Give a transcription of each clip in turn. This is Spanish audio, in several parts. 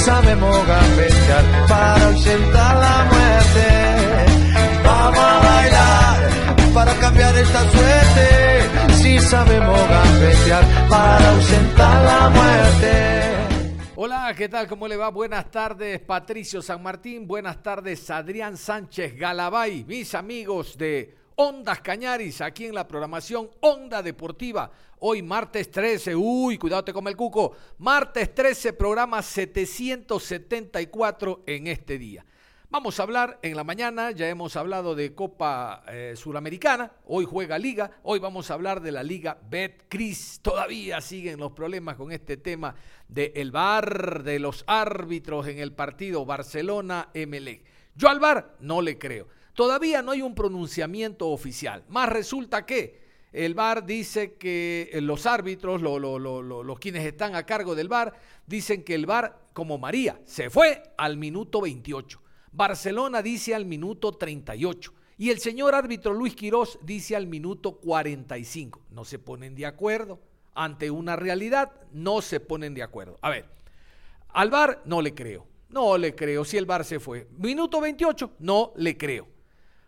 Sabemos gambetear para ausentar la muerte. Vamos a bailar para cambiar esta suerte. Si sabemos gambetear para ausentar la muerte. Hola, ¿qué tal? ¿Cómo le va? Buenas tardes, Patricio San Martín. Buenas tardes, Adrián Sánchez Galabay, mis amigos de Ondas Cañaris, aquí en la programación Onda Deportiva. Hoy martes 13, uy, cuidado te come el cuco. Martes 13, programa 774 en este día. Vamos a hablar en la mañana, ya hemos hablado de Copa eh, Suramericana, hoy juega Liga, hoy vamos a hablar de la Liga Betcris. Todavía siguen los problemas con este tema del el VAR, de los árbitros en el partido Barcelona-MLE. Yo al VAR no le creo. Todavía no hay un pronunciamiento oficial. Más resulta que el VAR dice que eh, los árbitros, los quienes están a cargo del VAR, dicen que el VAR, como María, se fue al minuto 28. Barcelona dice al minuto 38. Y el señor árbitro Luis Quirós dice al minuto 45. No se ponen de acuerdo. Ante una realidad, no se ponen de acuerdo. A ver, al VAR no le creo. No le creo. Si el VAR se fue. Minuto 28, no le creo.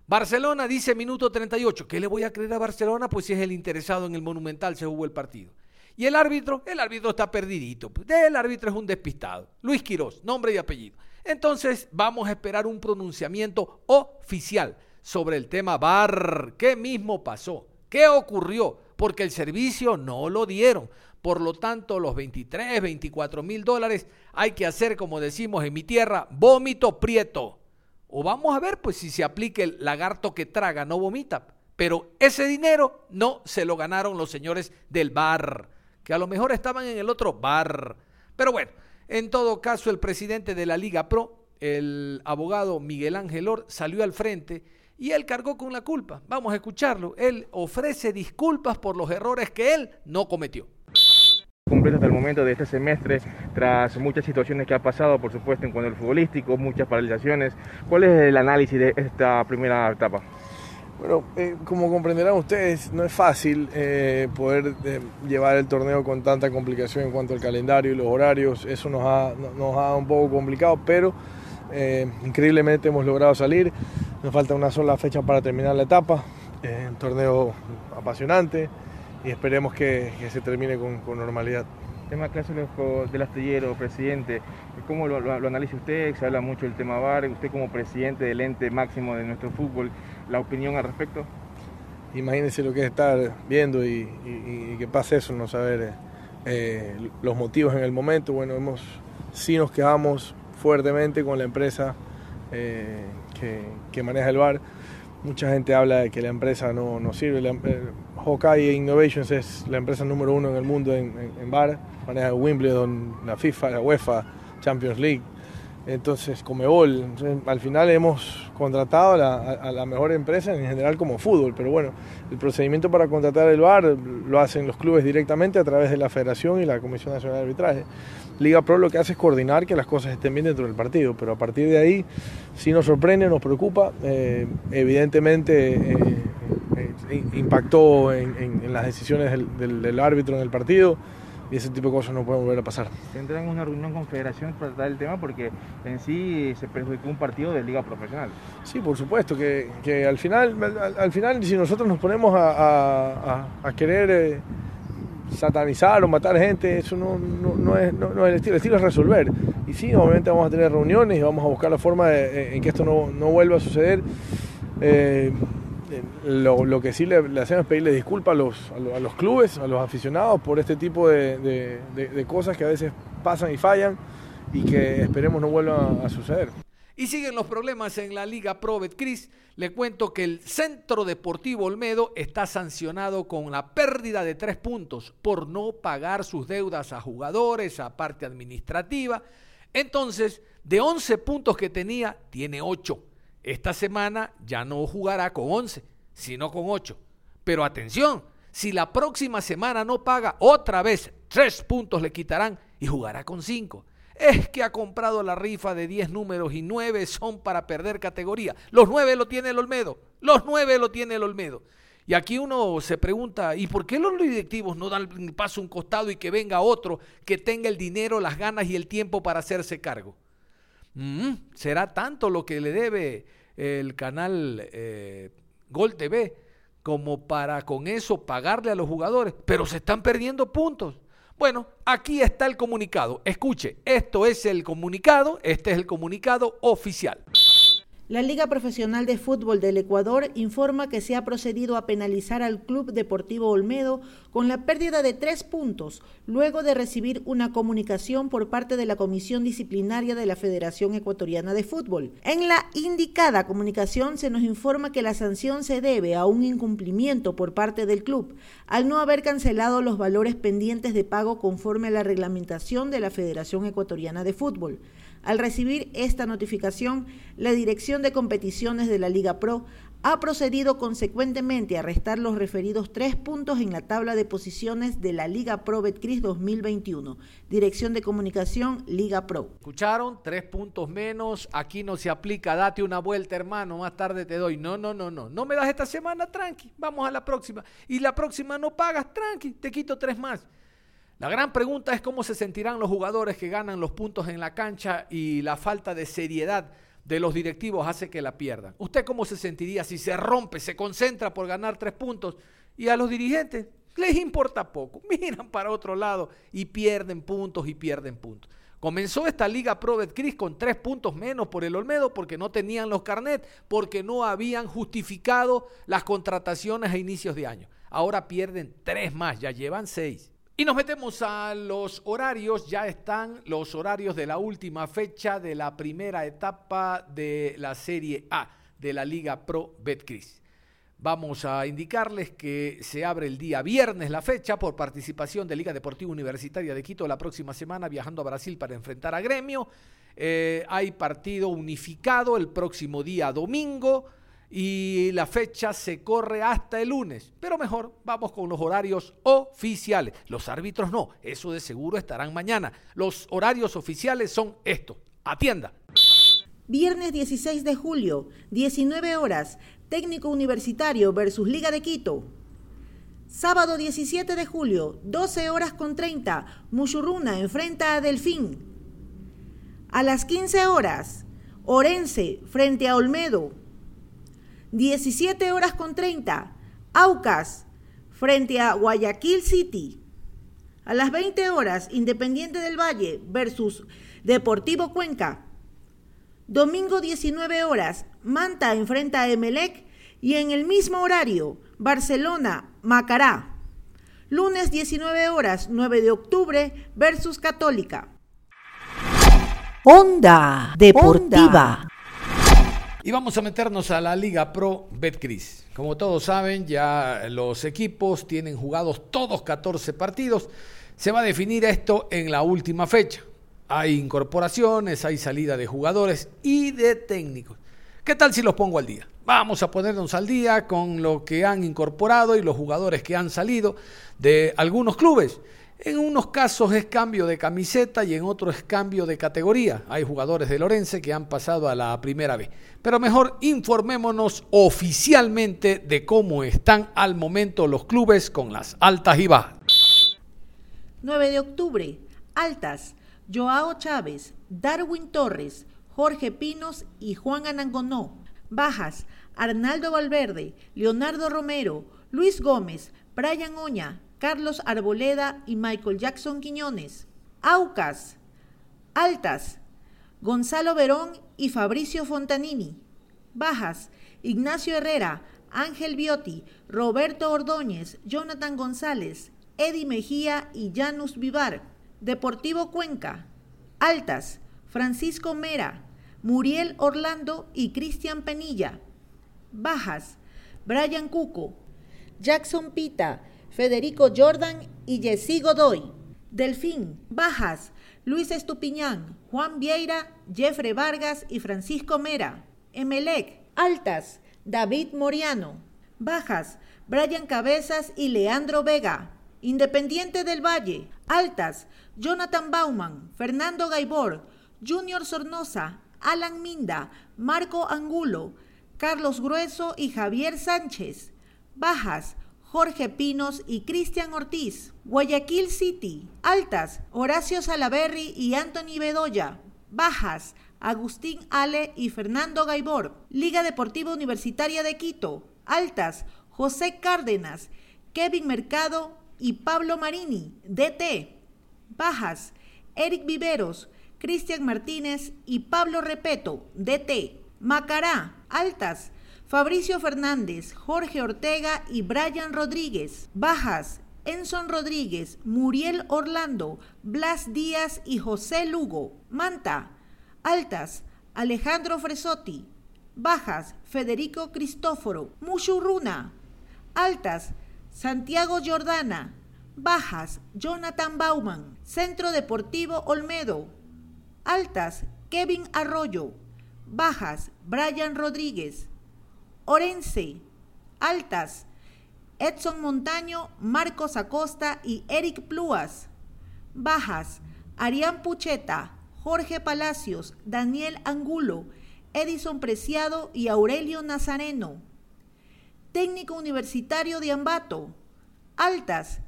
Barcelona dice minuto 38. ¿Qué le voy a creer a Barcelona? Pues si es el interesado en el Monumental, se jugó el partido. Y el árbitro, el árbitro está perdidito. Pues, el árbitro es un despistado. Luis Quirós, nombre y apellido. Entonces vamos a esperar un pronunciamiento oficial sobre el tema VAR. ¿Qué mismo pasó? ¿Qué ocurrió? Porque el servicio no lo dieron. Por lo tanto, los 23, 24 mil dólares hay que hacer, como decimos en mi tierra, vómito prieto. O vamos a ver, pues si se aplica el lagarto que traga, no vomita. Pero ese dinero no se lo ganaron los señores del bar, que a lo mejor estaban en el otro bar. Pero bueno, en todo caso, el presidente de la Liga Pro, el abogado Miguel Ángel Or, salió al frente y él cargó con la culpa. Vamos a escucharlo. Él ofrece disculpas por los errores que él no cometió completo hasta el momento de este semestre, tras muchas situaciones que ha pasado, por supuesto, en cuanto al futbolístico, muchas paralizaciones. ¿Cuál es el análisis de esta primera etapa? Bueno, eh, como comprenderán ustedes, no es fácil eh, poder eh, llevar el torneo con tanta complicación en cuanto al calendario y los horarios. Eso nos ha, nos ha un poco complicado, pero increíblemente hemos logrado salir. Nos falta una sola fecha para terminar la etapa. un torneo apasionante, y esperemos que, se termine con, normalidad. Tema clásico del astillero, presidente, ¿cómo lo, lo, analiza usted? Se habla mucho del tema VAR, usted como presidente del ente máximo de nuestro fútbol, ¿la opinión al respecto? Imagínense lo que es estar viendo y, que pase eso, no saber eh, los motivos en el momento. Bueno, hemos, sí nos quedamos fuertemente con la empresa eh, que, maneja el VAR. Mucha gente habla de que la empresa no, no sirve. Eh, Hawkeye Innovations es la empresa número uno en el mundo en, en, bar, maneja Wimbledon, la FIFA, la UEFA, Champions League, entonces Comebol. Al final hemos contratado a la, mejor empresa en general como fútbol, pero bueno, el procedimiento para contratar el bar lo hacen los clubes directamente a través de la Federación y la Comisión Nacional de Arbitraje. Liga Pro lo que hace es coordinar que las cosas estén bien dentro del partido, pero a partir de ahí sí nos sorprende, nos preocupa, eh, evidentemente... Eh, impactó en, las decisiones del, árbitro en el partido y ese tipo de cosas no pueden volver a pasar. ¿Tendrán una reunión con federación para tratar el tema? Porque en sí se perjudicó un partido de liga profesional. Sí, por supuesto, que, que al, final, al, final si nosotros nos ponemos a, a, querer eh, satanizar o matar gente, eso no, no, es, no, es, el estilo, el estilo es resolver. Y sí, obviamente vamos a tener reuniones y vamos a buscar la forma de, en que esto no, vuelva a suceder. Eh, lo, que sí le, hacemos es pedirle disculpas a los, a los, clubes, a los aficionados por este tipo de, cosas que a veces pasan y fallan y que esperemos no vuelvan a, suceder. Y siguen los problemas en la Liga Pro Betcris. Le cuento que el Centro Deportivo Olmedo está sancionado con la pérdida de tres puntos por no pagar sus deudas a jugadores, a parte administrativa. Entonces, de 11 puntos que tenía, tiene 8. Esta semana ya no jugará con 11, sino con 8. Pero atención, si la próxima semana no paga, otra vez tres puntos le quitarán y jugará con 5 es que ha comprado la rifa de 10 números y 9 son para perder categoría. Los 9 lo tiene el Olmedo, los 9 lo tiene el Olmedo. Y aquí uno se pregunta, ¿y por qué los directivos no dan paso a un costado y que venga otro que tenga el dinero, las ganas y el tiempo para hacerse cargo? Mm, ¿Será tanto lo que le debe el canal eh, Gol TV como para con eso pagarle a los jugadores? Pero se están perdiendo puntos. Bueno, aquí está el comunicado. Escuche, esto es el comunicado, este es el comunicado oficial. La Liga Profesional de Fútbol del Ecuador informa que se ha procedido a penalizar al Club Deportivo Olmedo con la pérdida de tres puntos, luego de recibir una comunicación por parte de la Comisión Disciplinaria de la Federación Ecuatoriana de Fútbol. En la indicada comunicación se nos informa que la sanción se debe a un incumplimiento por parte del club, al no haber cancelado los valores pendientes de pago conforme a la reglamentación de la Federación Ecuatoriana de Fútbol. Al recibir esta notificación, la Dirección de Competiciones de la Liga Pro ha procedido consecuentemente a restar los referidos tres puntos en la tabla de posiciones de la Liga Pro Betcris 2021. Dirección de Comunicación, Liga Pro. ¿Escucharon? Tres puntos menos. Aquí no se aplica. Date una vuelta, hermano. Más tarde te doy. No, no, no, no. No me das esta semana, tranqui. Vamos a la próxima. Y la próxima no pagas, tranqui. Te quito tres más. La gran pregunta es cómo se sentirán los jugadores que ganan los puntos en la cancha y la falta de seriedad de los directivos hace que la pierdan. ¿Usted cómo se sentiría si se rompe, se concentra por ganar tres puntos y a los dirigentes les importa poco? Miran para otro lado y pierden puntos y pierden puntos. Comenzó esta Liga Pro Betcris con tres puntos menos por el Olmedo porque no tenían los carnets, porque no habían justificado las contrataciones a inicios de año. Ahora pierden tres más, ya llevan seis. Y nos metemos a los horarios, ya están los horarios de la última fecha de la primera etapa de la Serie A de la Liga Pro Betcris. Vamos a indicarles que se abre el día viernes la fecha por participación de Liga Deportiva Universitaria de Quito la próxima semana viajando a Brasil para enfrentar a Gremio. Eh, hay partido unificado el próximo día domingo y la fecha se corre hasta el lunes. Pero mejor vamos con los horarios oficiales. Los árbitros no, eso de seguro estarán mañana. Los horarios oficiales son estos. Atienda. Viernes 16 de julio, 19 horas, Técnico Universitario versus Liga de Quito. Sábado 17 de julio, 12 horas con 30, Muchurruna enfrenta a Delfín. A las 15 horas, Orense frente a Olmedo. 17 horas con 30, Aucas frente a Guayaquil City. A las 20 horas, Independiente del Valle versus Deportivo Cuenca. Domingo 19 horas, Manta enfrenta a Emelec y en el mismo horario, Barcelona, Macará. Lunes 19 horas, 9 de octubre versus Católica. Onda Deportiva. Y vamos a meternos a la Liga Pro Betcris. Como todos saben, ya los equipos tienen jugados todos 14 partidos. Se va a definir esto en la última fecha. Hay incorporaciones, hay salida de jugadores y de técnicos. ¿Qué tal si los pongo al día? Vamos a ponernos al día con lo que han incorporado y los jugadores que han salido de algunos clubes. En unos casos es cambio de camiseta y en otros es cambio de categoría. Hay jugadores de Lorense que han pasado a la primera vez. Pero mejor informémonos oficialmente de cómo están al momento los clubes con las altas y bajas. 9 de octubre, altas, Joao Chávez, Darwin Torres, Jorge Pinos y Juan Anangonó. Bajas, Arnaldo Valverde, Leonardo Romero, Luis Gómez, Brian Oña, Carlos Arboleda y Michael Jackson Quiñones. Aucas, Altas, Gonzalo Verón y Fabricio Fontanini. Bajas, Ignacio Herrera, Ángel Biotti, Roberto Ordóñez, Jonathan González, Eddie Mejía y Janus Vivar. Deportivo Cuenca. Altas, Francisco Mera, Muriel Orlando y Cristian Penilla. Bajas, Brian Cuco, Jackson Pita, Federico Jordan y Jessy Godoy. Delfín, Bajas, Luis Estupiñán, Juan Vieira, Jeffrey Vargas y Francisco Mera. Emelec, Altas, David Moriano. Bajas, Brian Cabezas y Leandro Vega. Independiente del Valle, Altas, Jonathan Bauman, Fernando Gaibor, Junior Sornosa, Alan Minda, Marco Angulo, Carlos Grueso y Javier Sánchez. Bajas, Jorge Pinos y Cristian Ortiz. Guayaquil City. Altas, Horacio Salaberry y Anthony Bedoya. Bajas, Agustín Ale y Fernando Gaibor. Liga Deportiva Universitaria de Quito. Altas, José Cárdenas, Kevin Mercado y Pablo Marini, DT. Bajas, Eric Viveros, Cristian Martínez y Pablo Repeto, DT. Macará, Altas, Fabricio Fernández, Jorge Ortega y Brian Rodríguez. Bajas, Enson Rodríguez, Muriel Orlando, Blas Díaz y José Lugo. Manta, Altas, Alejandro Fresotti. Bajas, Federico Cristóforo. Mushurruna. Altas, Santiago Jordana. Bajas, Jonathan Bauman. Centro Deportivo Olmedo. Altas, Kevin Arroyo. Bajas, Brian Rodríguez. Orense. Altas, Edson Montaño, Marcos Acosta y Eric Pluas. Bajas, Arián Pucheta, Jorge Palacios, Daniel Angulo, Edison Preciado y Aurelio Nazareno. Técnico Universitario de Ambato. Altas,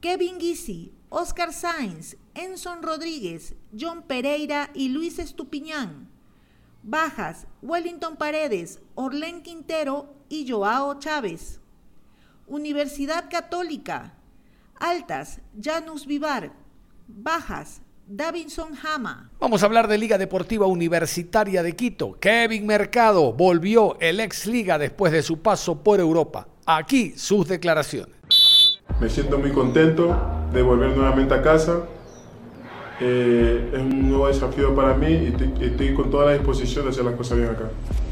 Kevin Guisi, Oscar Sainz, Enson Rodríguez, John Pereira y Luis Estupiñán. Bajas, Wellington Paredes, Orlén Quintero y Joao Chávez. Universidad Católica. Altas, Janus Vivar. Bajas, Davinson Hama. Vamos a hablar de Liga Deportiva Universitaria de Quito. Kevin Mercado volvió el ex Liga después de su paso por Europa. Aquí sus declaraciones. Me siento muy contento de volver nuevamente a casa. Eh, es un nuevo desafío para mí y estoy, con toda la disposición de hacer las cosas bien acá.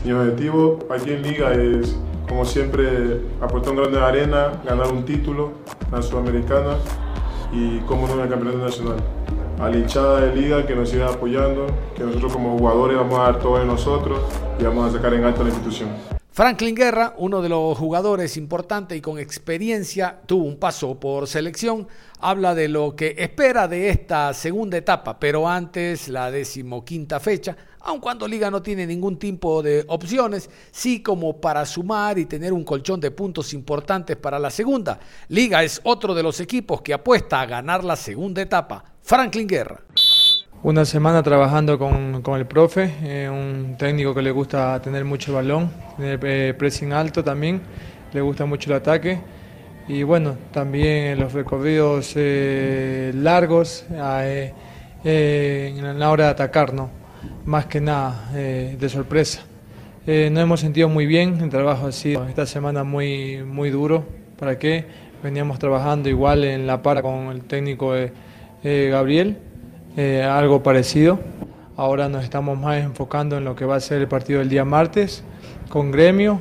Mi objetivo aquí en Liga es, como siempre, aportar un grande de arena, ganar un título, la Sudamericana y, como no, el Campeonato Nacional. A la hinchada de Liga que nos siga apoyando, que nosotros como jugadores vamos a dar todo de nosotros y vamos a sacar en alto la institución. Franklin Guerra, uno de los jugadores importantes y con experiencia, tuvo un paso por selección, habla de lo que espera de esta segunda etapa, pero antes la decimoquinta fecha, aun cuando Liga no tiene ningún tipo de opciones, sí como para sumar y tener un colchón de puntos importantes para la segunda. Liga es otro de los equipos que apuesta a ganar la segunda etapa. Franklin Guerra. Una semana trabajando con, con el profe, eh, un técnico que le gusta tener mucho balón, tener eh, pressing alto también, le gusta mucho el ataque y bueno, también los recorridos eh, largos en la hora de atacar, ¿no? más que nada de sorpresa. nos hemos sentido muy bien, el trabajo ha sido esta semana muy, muy duro, ¿para qué? Veníamos trabajando igual en la para con el técnico Gabriel eh, algo parecido. Ahora nos estamos más enfocando en lo que va a ser el partido del día martes con gremio,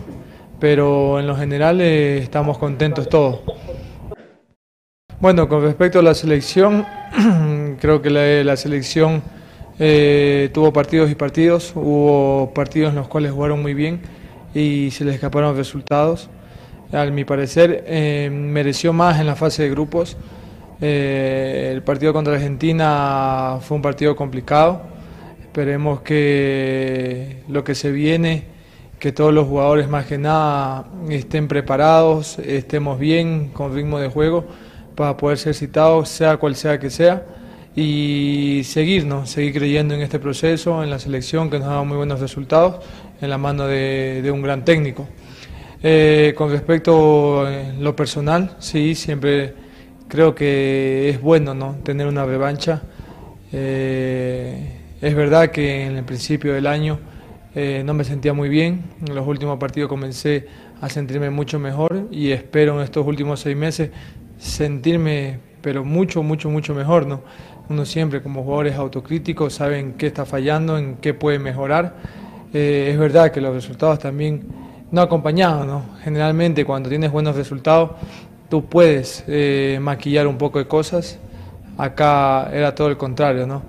pero en lo general eh, estamos contentos todos. Bueno, con respecto a la selección, creo que la, selección eh, tuvo partidos y partidos, hubo partidos en los cuales jugaron muy bien y se les escaparon resultados. A mi parecer, mereció más en la fase de grupos. Eh, el partido contra Argentina fue un partido complicado. Esperemos que lo que se viene, que todos los jugadores más que nada estén preparados, estemos bien con ritmo de juego para poder ser citados, sea cual sea que sea, y seguirnos, seguir creyendo en este proceso, en la selección que nos ha dado muy buenos resultados, en la mano de, un gran técnico. Eh, con respecto a lo personal, sí, siempre creo que es bueno ¿no? tener una revancha. Eh, es verdad que en el principio del año eh, no me sentía muy bien, en los últimos partidos comencé a sentirme mucho mejor y espero en estos últimos seis meses sentirme pero mucho, mucho, mucho mejor. ¿no? uno siempre como jugador es autocrítico, sabe en qué está fallando, en qué puede mejorar. Eh, es verdad que los resultados también no acompañados, ¿no? Generalmente cuando tienes buenos resultados, tú puedes eh, maquillar un poco de cosas. Acá era todo el contrario, ¿no?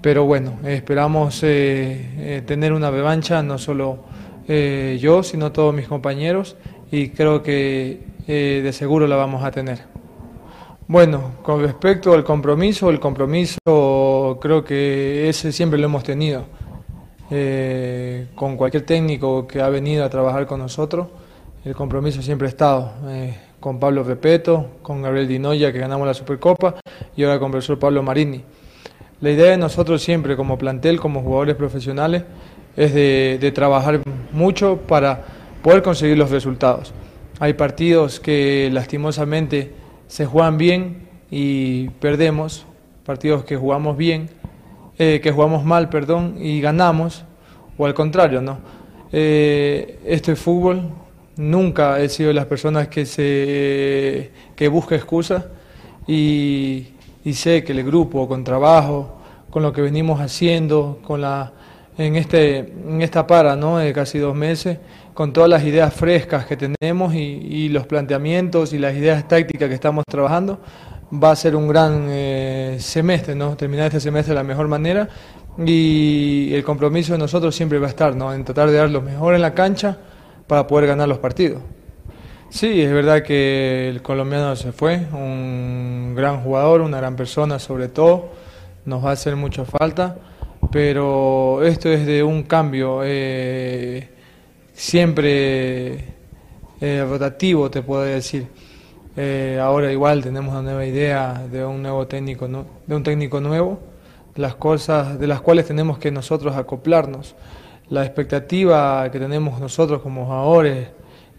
Pero bueno, esperamos eh, tener una revancha, no solo yo, sino todos mis compañeros, y creo que de seguro la vamos a tener. Bueno, con respecto al compromiso, el compromiso creo que ese siempre lo hemos tenido. Eh, con cualquier técnico que ha venido a trabajar con nosotros, el compromiso siempre ha estado. Con Pablo Repeto, con Gabriel Dinoya, que ganamos la Supercopa, y ahora con el profesor Pablo Marini. La idea de nosotros siempre, como plantel, como jugadores profesionales, es de trabajar mucho para poder conseguir los resultados. Hay partidos que lastimosamente se juegan bien y perdemos, partidos que jugamos bien, eh, que jugamos mal, perdón, y ganamos, o al contrario, ¿no? Eh, esto es fútbol, nunca he sido de las personas que, se, que busca excusas y, y sé que el grupo, con trabajo, con lo que venimos haciendo, con la en, este, en esta para ¿no? de casi dos meses, con todas las ideas frescas que tenemos y, los planteamientos y las ideas tácticas que estamos trabajando, va a ser un gran eh, semestre, ¿no? terminar este semestre de la mejor manera y el compromiso de nosotros siempre va a estar ¿no? en tratar de dar lo mejor en la cancha para poder ganar los partidos. Sí, es verdad que el colombiano se fue, un gran jugador, una gran persona sobre todo, nos va a hacer mucha falta pero esto es de un cambio eh, siempre eh, rotativo, te puedo decir. Eh, ahora igual tenemos una nueva idea de un nuevo técnico, de un técnico nuevo, las cosas de las cuales tenemos que nosotros acoplarnos. La expectativa que tenemos nosotros como jugadores,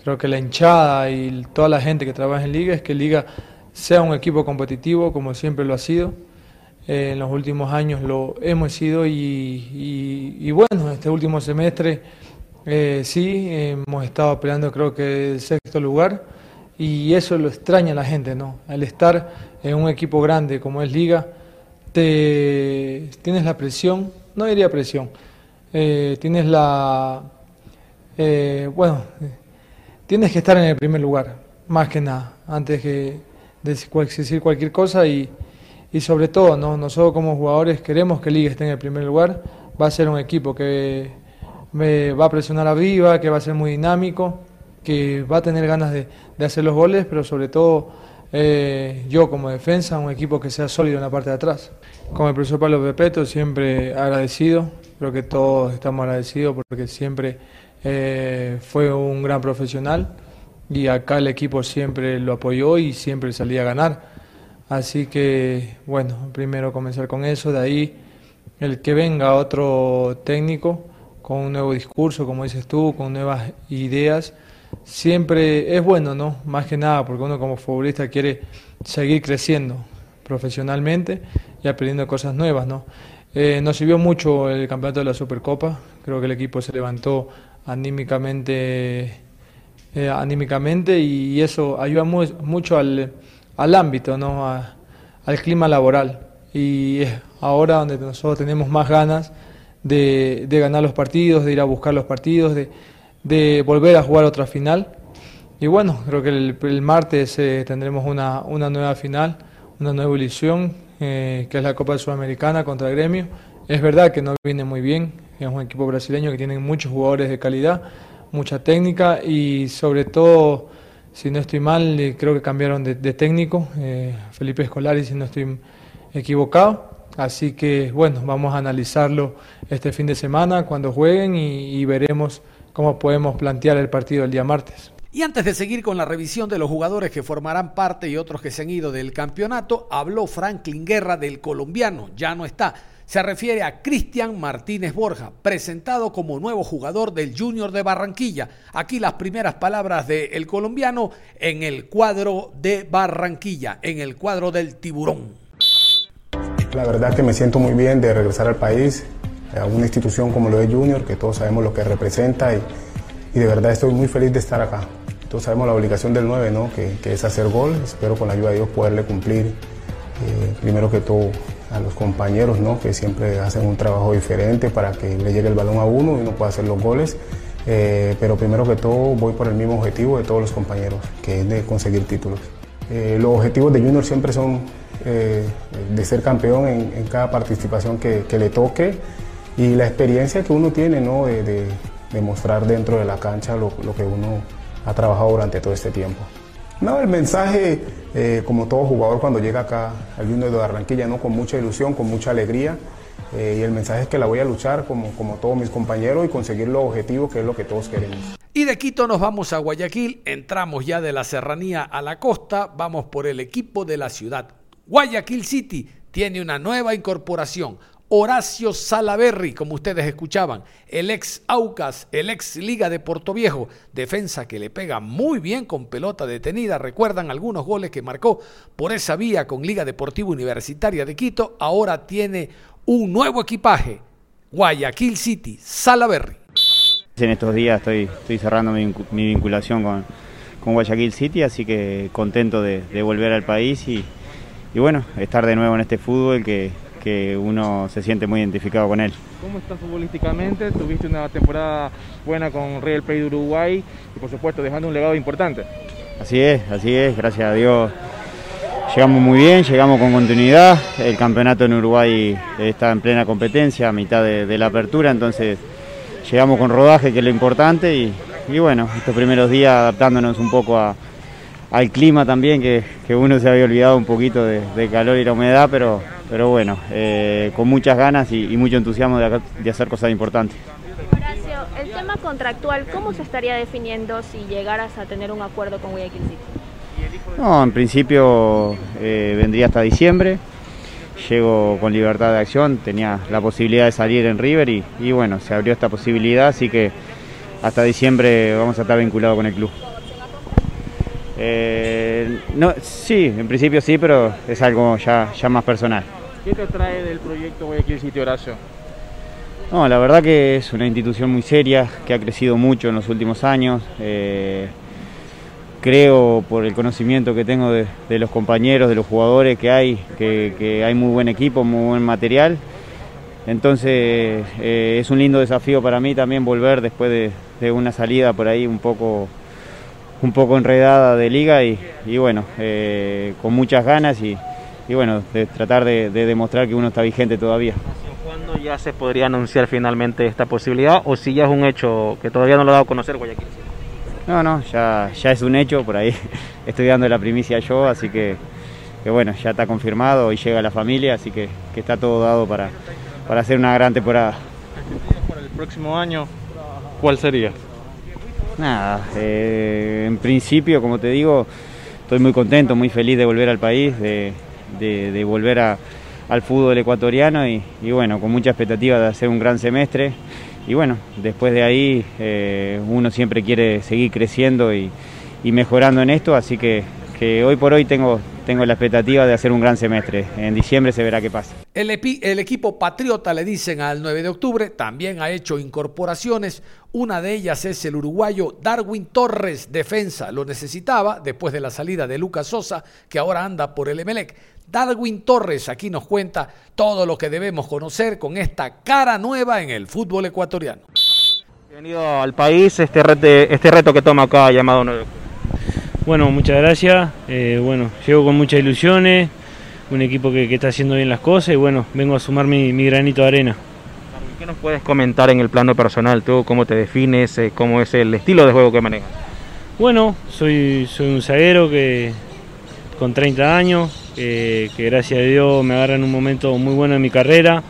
creo que la hinchada y toda la gente que trabaja en Liga es que Liga sea un equipo competitivo como siempre lo ha sido eh, en los últimos años lo hemos sido y, bueno, este último semestre eh, sí, hemos estado peleando creo que el sexto lugar y eso lo extraña a la gente, ¿no? Al estar en un equipo grande como es Liga, te, tienes la presión, no diría presión, eh, tienes la, bueno, tienes que estar en el primer lugar, más que nada, antes que de decir cualquier cosa y y sobre todo ¿no? nosotros como jugadores queremos que Liga esté en el primer lugar, va a ser un equipo que me va a presionar arriba, que va a ser muy dinámico, que va a tener ganas de, hacer los goles, pero sobre todo eh, yo como defensa, un equipo que sea sólido en la parte de atrás. Con el profesor Pablo Pepeto siempre agradecido, creo que todos estamos agradecidos porque siempre eh, fue un gran profesional y acá el equipo siempre lo apoyó y siempre salía a ganar. Así que, bueno, primero comenzar con eso, de ahí el que venga otro técnico con un nuevo discurso, como dices tú, con nuevas ideas, siempre es bueno, ¿no? Más que nada, porque uno como futbolista quiere seguir creciendo profesionalmente y aprendiendo cosas nuevas, ¿no? Eh, nos sirvió mucho el campeonato de la Supercopa, creo que el equipo se levantó anímicamente, eh, y eso ayuda mucho al al ámbito, ¿no? al clima laboral. Y es ahora donde nosotros tenemos más ganas de, ganar los partidos, de ir a buscar los partidos, de, volver a jugar otra final. Y bueno, creo que el, martes eh, tendremos una, nueva final, una nueva ilusión, eh, que es la Copa Sudamericana contra Gremio. Es verdad que no viene muy bien, es un equipo brasileño que tiene muchos jugadores de calidad, mucha técnica y sobre todo si no estoy mal, eh, creo que cambiaron de, técnico, eh, Felipe Escolari, si no estoy equivocado. Así que, bueno, vamos a analizarlo este fin de semana cuando jueguen y, veremos cómo podemos plantear el partido el día martes. Y antes de seguir con la revisión de los jugadores que formarán parte y otros que se han ido del campeonato, habló Franklin Guerra del colombiano, ya no está se refiere a Cristian Martínez Borja, presentado como nuevo jugador del Junior de Barranquilla. Aquí las primeras palabras del colombiano en el cuadro de Barranquilla, en el cuadro del tiburón. La verdad que me siento muy bien de regresar al país, a una institución como lo de Junior, que todos sabemos lo que representa y, de verdad estoy muy feliz de estar acá. Todos sabemos la obligación del 9, ¿no? que, es hacer gol. Espero con la ayuda de Dios poderle cumplir, eh, primero que todo, a los compañeros ¿no? que siempre hacen un trabajo diferente para que le llegue el balón a uno y uno pueda hacer los goles. Eh, pero primero que todo voy por el mismo objetivo de todos los compañeros, que es de conseguir títulos. Eh, los objetivos de Junior siempre son eh, de ser campeón en, cada participación que, le toque y la experiencia que uno tiene ¿no? de, mostrar dentro de la cancha lo, que uno ha trabajado durante todo este tiempo. No, el mensaje, como todo jugador cuando llega acá al Junior de Barranquilla, ¿no? con mucha ilusión, con mucha alegría, y el mensaje es que la voy a luchar como, como todos mis compañeros y conseguir los objetivos que es lo que todos queremos. Y de Quito nos vamos a Guayaquil, entramos ya de la serranía a la costa, vamos por el equipo de la ciudad. Guayaquil City tiene una nueva incorporación. Horacio Salaberry, como ustedes escuchaban, el ex Aucas, el ex Liga de Viejo, defensa que le pega muy bien con pelota detenida. Recuerdan algunos goles que marcó por esa vía con Liga Deportiva Universitaria de Quito. Ahora tiene un nuevo equipaje, Guayaquil City, Salaberry. En estos días estoy, cerrando mi, vinculación con, con, Guayaquil City, así que contento de, volver al país y, y, bueno, estar de nuevo en este fútbol que, que uno se siente muy identificado con él. ¿Cómo estás futbolísticamente? Tuviste una temporada buena con Real Play de Uruguay y por supuesto dejando un legado importante. Así es, así es, gracias a Dios Llegamos muy bien, llegamos con continuidad, el campeonato en Uruguay está en plena competencia, a mitad de, la apertura, entonces llegamos con rodaje, que es lo importante, y, bueno, estos primeros días adaptándonos un poco al clima también, que, uno se había olvidado un poquito de, calor y la humedad, pero, pero bueno, eh, con muchas ganas y, mucho entusiasmo de, hacer cosas importantes. Horacio, el tema contractual, ¿cómo se estaría definiendo si llegaras a tener un acuerdo con Guayaquil City? No, en principio eh, vendría hasta diciembre. Llego con libertad de acción, tenía la posibilidad de salir en River y, bueno, se abrió esta posibilidad, así que hasta diciembre vamos a estar vinculados con el club. Eh, no, sí, en principio sí, pero es algo ya, ya más personal. ¿Qué te trae del proyecto Guayaquil City Horacio? No, la verdad que es una institución muy seria, que ha crecido mucho en los últimos años. Eh, creo por el conocimiento que tengo de, los compañeros, de los jugadores que hay, que, hay muy buen equipo, muy buen material. Entonces eh, es un lindo desafío para mí también volver después de, una salida por ahí un poco, un poco enredada de liga y, bueno, eh, con muchas ganas y, bueno, de tratar de, demostrar que uno está vigente todavía. ¿Cuándo ya se podría anunciar finalmente esta posibilidad o si ya es un hecho que todavía no lo ha dado a conocer Guayaquil? No, no, ya, ya es un hecho, por ahí estoy dando la primicia yo, así que, bueno, ya está confirmado y llega la familia, así que, está todo dado para, para hacer una gran temporada. Para el próximo año, ¿cuál sería? Nada, eh, en principio, como te digo, estoy muy contento, muy feliz de volver al país, de, volver al fútbol ecuatoriano y, y bueno, con mucha expectativa de hacer un gran semestre. Y bueno, después de ahí eh, uno siempre quiere seguir creciendo y, mejorando en esto, así que, hoy por hoy tengo, tengo la expectativa de hacer un gran semestre. En diciembre se verá qué pasa. El, el, equipo Patriota, le dicen al 9 de octubre, también ha hecho incorporaciones. Una de ellas es el uruguayo Darwin Torres, defensa. Lo necesitaba después de la salida de Lucas Sosa, que ahora anda por el Emelec. Darwin Torres aquí nos cuenta todo lo que debemos conocer con esta cara nueva en el fútbol ecuatoriano. Bienvenido al país, este reto, este reto que toma acá llamado 9 Bueno, muchas gracias. Eh, bueno, llego con muchas ilusiones, un equipo que, está haciendo bien las cosas y bueno, vengo a sumar mi, granito de arena. ¿Qué nos puedes comentar en el plano personal? ¿Tú cómo te defines? Eh, ¿Cómo es el estilo de juego que manejas? Bueno, soy, soy un zaguero que con 30 años, que gracias a Dios me agarra en un momento muy bueno en mi carrera,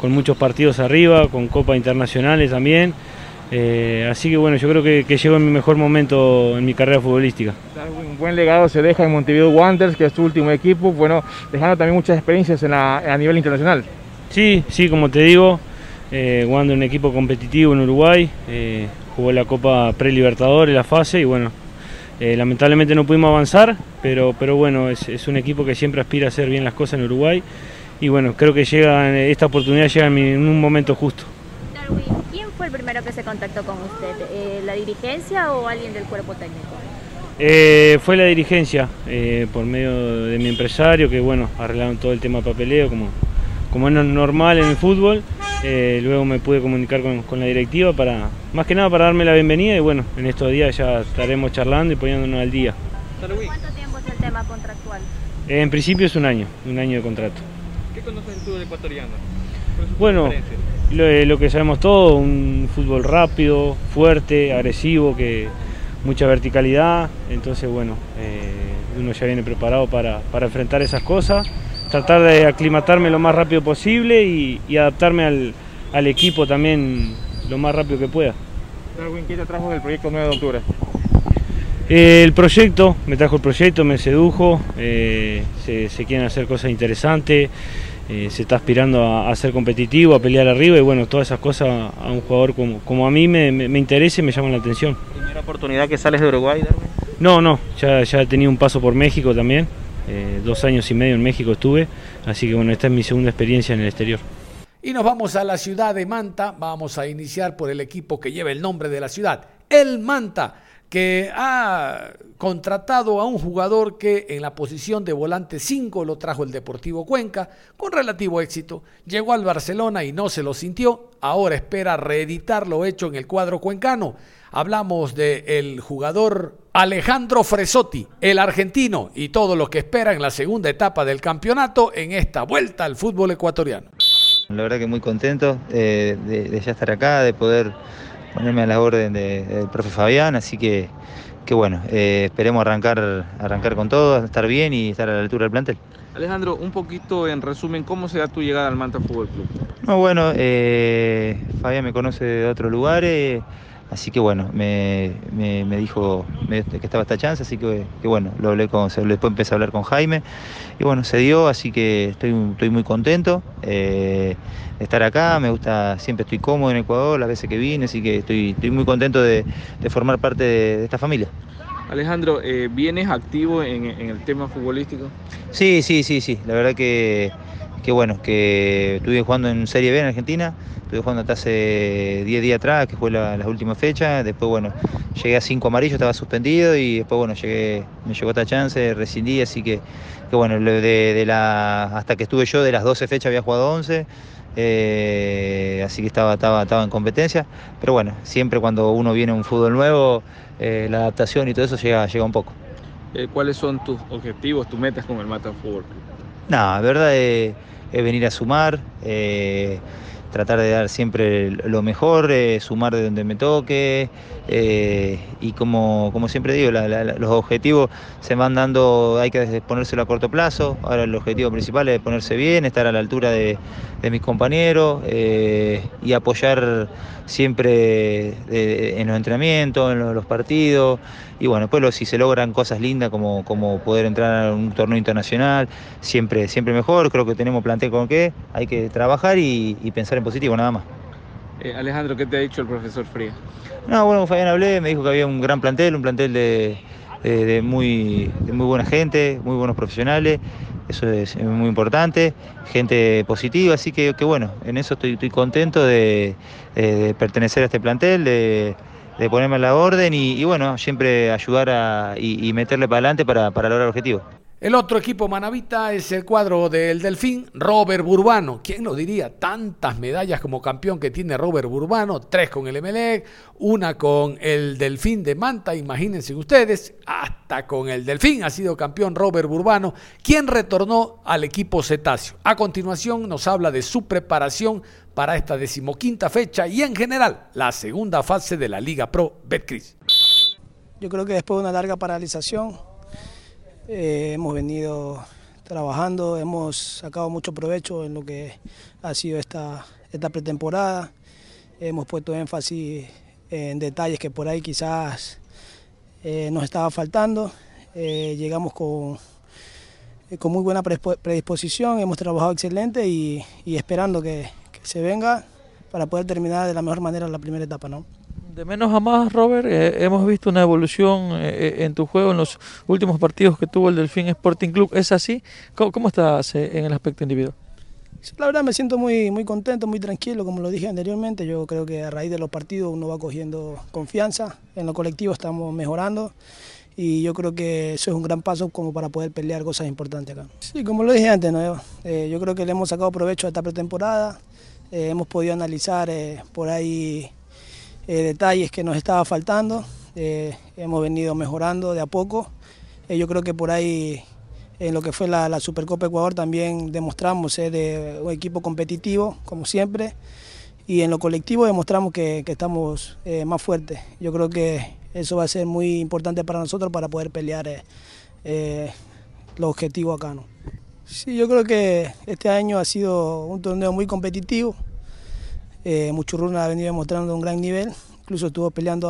con muchos partidos arriba, con copas internacionales también. Eh, así que bueno, yo creo que, que, llego en mi mejor momento en mi carrera futbolística. Un buen legado se deja en Montevideo Wanderers, que es tu último equipo, bueno, dejando también muchas experiencias a nivel internacional. Sí, sí, como te digo, eh, un equipo competitivo en Uruguay, eh, jugó la Copa Pre-Libertadores, la fase, y bueno, eh, lamentablemente no pudimos avanzar, pero, pero bueno, es, un equipo que siempre aspira a hacer bien las cosas en Uruguay y bueno, creo que llega esta oportunidad llega en, un momento justo. Darwin, ¿quién fue el primero que se contactó con usted? Eh, ¿La dirigencia o alguien del cuerpo técnico? Eh, fue la dirigencia, por medio de mi empresario, que bueno, arreglaron todo el tema de papeleo, como, como es normal en el fútbol, eh, luego me pude comunicar con, la directiva para, más que nada para darme la bienvenida y bueno, en estos días ya estaremos charlando y poniéndonos al día. ¿Cuánto tiempo es el tema contractual? en principio es un año, un año de contrato. ¿Qué conoces tú del ecuatoriano? Bueno, lo, que sabemos todos, un fútbol rápido, fuerte, agresivo, que mucha verticalidad, entonces bueno, eh, uno ya viene preparado para, enfrentar esas cosas, tratar de aclimatarme lo más rápido posible y, adaptarme al, equipo también lo más rápido que pueda. Darwin, ¿qué te trajo del proyecto 9 de octubre? Eh, el proyecto, me trajo el proyecto, me sedujo, eh, se, quieren hacer cosas interesantes, eh, se está aspirando a, ser competitivo, a pelear arriba y bueno, todas esas cosas a un jugador como, como a mí me, me, interesa y me llaman la atención. ¿Primera oportunidad que sales de Uruguay, Darwin? No, no, ya, ya he tenido un paso por México también, dos años y medio en México estuve, así que bueno, esta es mi segunda experiencia en el exterior. Y nos vamos a la ciudad de Manta, vamos a iniciar por el equipo que lleva el nombre de la ciudad, el Manta que ha contratado a un jugador que en la posición de volante 5 lo trajo el Deportivo Cuenca con relativo éxito. Llegó al Barcelona y no se lo sintió. Ahora espera reeditar lo hecho en el cuadro cuencano. Hablamos del jugador Alejandro Fresotti, el argentino, y todo lo que espera en la segunda etapa del campeonato en esta vuelta al fútbol ecuatoriano. La verdad que muy contento eh, de ya estar acá, de poder ponerme a la orden del profe Fabián, así que, que bueno, eh, esperemos arrancar, arrancar con todo, estar bien y estar a la altura del plantel. Alejandro, un poquito en resumen, ¿cómo se da tu llegada al Manta Fútbol Club? No, bueno, eh, Fabián me conoce de otros lugares, así que bueno, me, dijo que estaba esta chance, así que, bueno, lo hablé con, después empecé a hablar con Jaime y bueno, se dio, así que estoy, estoy muy contento. Eh, estar acá, me gusta, siempre estoy cómodo en Ecuador, las veces que vine, así que estoy, estoy muy contento de, formar parte de, esta familia. Alejandro, eh, ¿vienes activo en, el tema futbolístico? Sí, sí, sí, sí, la verdad que, que bueno, que estuve jugando en Serie B en Argentina, estuve jugando hasta hace 10 días atrás, que fue la, las últimas fechas, después bueno, llegué a 5 amarillos, estaba suspendido y después bueno, llegué, me llegó esta chance, rescindí, así que, bueno, de, la, hasta que estuve yo de las 12 fechas había jugado 11, eh, así que estaba, estaba, estaba en competencia. Pero bueno, siempre cuando uno viene a un fútbol nuevo, eh, la adaptación y todo eso llega, llega un poco. Eh, ¿Cuáles son tus objetivos, tus metas con el Mata Fútbol? No, la verdad es, venir a sumar tratar de dar siempre lo mejor, eh, sumar de donde me toque eh, y como, como siempre digo, los objetivos se van dando, hay que ponérselo a corto plazo, ahora el objetivo principal es ponerse bien, estar a la altura de, mis compañeros eh, y apoyar siempre en los entrenamientos, en los, partidos. Y bueno, después si se logran cosas lindas como, como poder entrar a un torneo internacional, siempre, siempre mejor, creo que tenemos plantel con qué, hay que trabajar y pensar en positivo nada más. Eh, Alejandro, ¿qué te ha dicho el profesor Fría? No, bueno, Fabián hablé, me dijo que había un gran plantel, un plantel de, muy, muy buena gente, muy buenos profesionales, eso es muy importante, gente positiva, así que, bueno, en eso estoy, contento de, pertenecer a este plantel, de, ponerme a la orden y, bueno, siempre ayudar y, meterle para adelante para, para lograr objetivos. El otro equipo manavita es el cuadro del Delfín, Robert Burbano. ¿Quién lo diría? Tantas medallas como campeón que tiene Robert Burbano, tres con el Emelec, una con el Delfín de Manta, imagínense ustedes, hasta con el Delfín ha sido campeón Robert Burbano, quien retornó al equipo cetáceo. A continuación nos habla de su preparación para esta decimoquinta fecha y en general la segunda fase de la Liga Pro Betcris. Yo creo que después de una larga paralización eh, hemos venido trabajando, hemos sacado mucho provecho en lo que ha sido esta, esta pretemporada. Hemos puesto énfasis en detalles que por ahí quizás eh, nos estaba faltando. Eh, llegamos con, con muy buena predisposición, hemos trabajado excelente y, esperando que, que, se venga para poder terminar de la mejor manera la primera etapa. ¿no? De menos a más, Robert, eh, hemos visto una evolución eh, eh, en tu juego en los últimos partidos que tuvo el Delfín Sporting Club. ¿Es así? ¿Cómo, estás en el aspecto individual? la verdad me siento muy, muy contento, muy tranquilo, como lo dije anteriormente. Yo creo que a raíz de los partidos uno va cogiendo confianza. En lo colectivo estamos mejorando y yo creo que eso es un gran paso como para poder pelear cosas importantes acá. Sí, como lo dije antes, ¿no? Yo creo que le hemos sacado provecho a esta pretemporada, hemos podido analizar por ahí detalles que nos estaba faltando, hemos venido mejorando de a poco, yo creo que por ahí en lo que fue la, Supercopa Ecuador también demostramos ser un equipo competitivo, como siempre, y en lo colectivo demostramos que, estamos más fuertes. Yo creo que eso va a ser muy importante para nosotros para poder pelear eh, eh, los objetivos acá. ¿no? Sí, yo creo que este año ha sido un torneo muy competitivo. Eh, Muchurruna ha venido demostrando un gran nivel, incluso estuvo peleando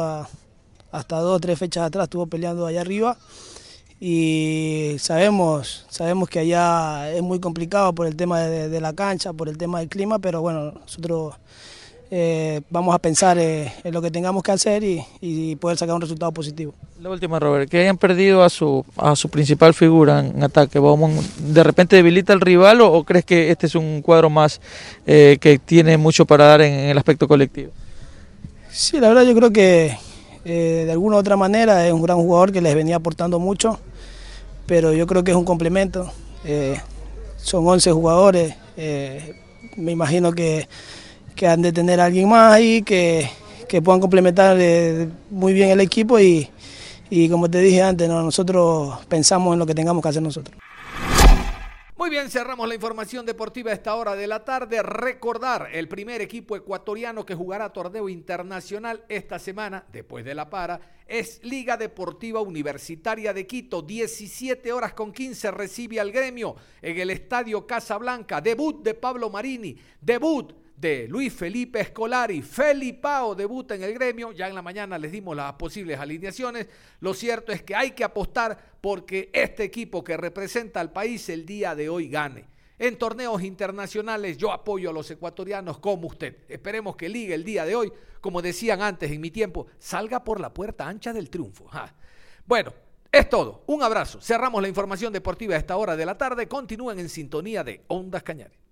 hasta dos o tres fechas atrás, estuvo peleando allá arriba. Y sabemos, sabemos que allá es muy complicado por el tema de la cancha, por el tema del clima, pero bueno, nosotros eh, vamos a pensar eh, en lo que tengamos que hacer y, poder sacar un resultado positivo. La última, Robert, que hayan perdido a su, a su principal figura en ataque, ¿de repente debilita al rival o, crees que este es un cuadro más eh, que tiene mucho para dar en, el aspecto colectivo? Sí, la verdad yo creo que de alguna u otra manera es un gran jugador que les venía aportando mucho, pero yo creo que es un complemento. son 11 jugadores, me imagino que que han de tener a alguien más ahí que, puedan complementar eh, muy bien el equipo y, como te dije antes, nosotros pensamos en lo que tengamos que hacer nosotros. Muy bien, cerramos la información deportiva a esta hora de la tarde. Recordar el primer equipo ecuatoriano que jugará torneo internacional esta semana, después de la para, es Liga Deportiva Universitaria de Quito. 17 horas con 15 recibe al gremio en el Estadio Casablanca. Debut de Pablo Marini. Debut de Luis Felipe Escolari. Felipao debuta en el gremio. Ya en la mañana les dimos las posibles alineaciones. Lo cierto es que hay que apostar porque este equipo que representa al país el día de hoy gane. En torneos internacionales yo apoyo a los ecuatorianos como usted. Esperemos que Liga el día de hoy, como decían antes en mi tiempo, salga por la puerta ancha del triunfo. Bueno, es todo. Un abrazo. Cerramos la información deportiva a esta hora de la tarde. Continúen en sintonía de Ondas Cañares.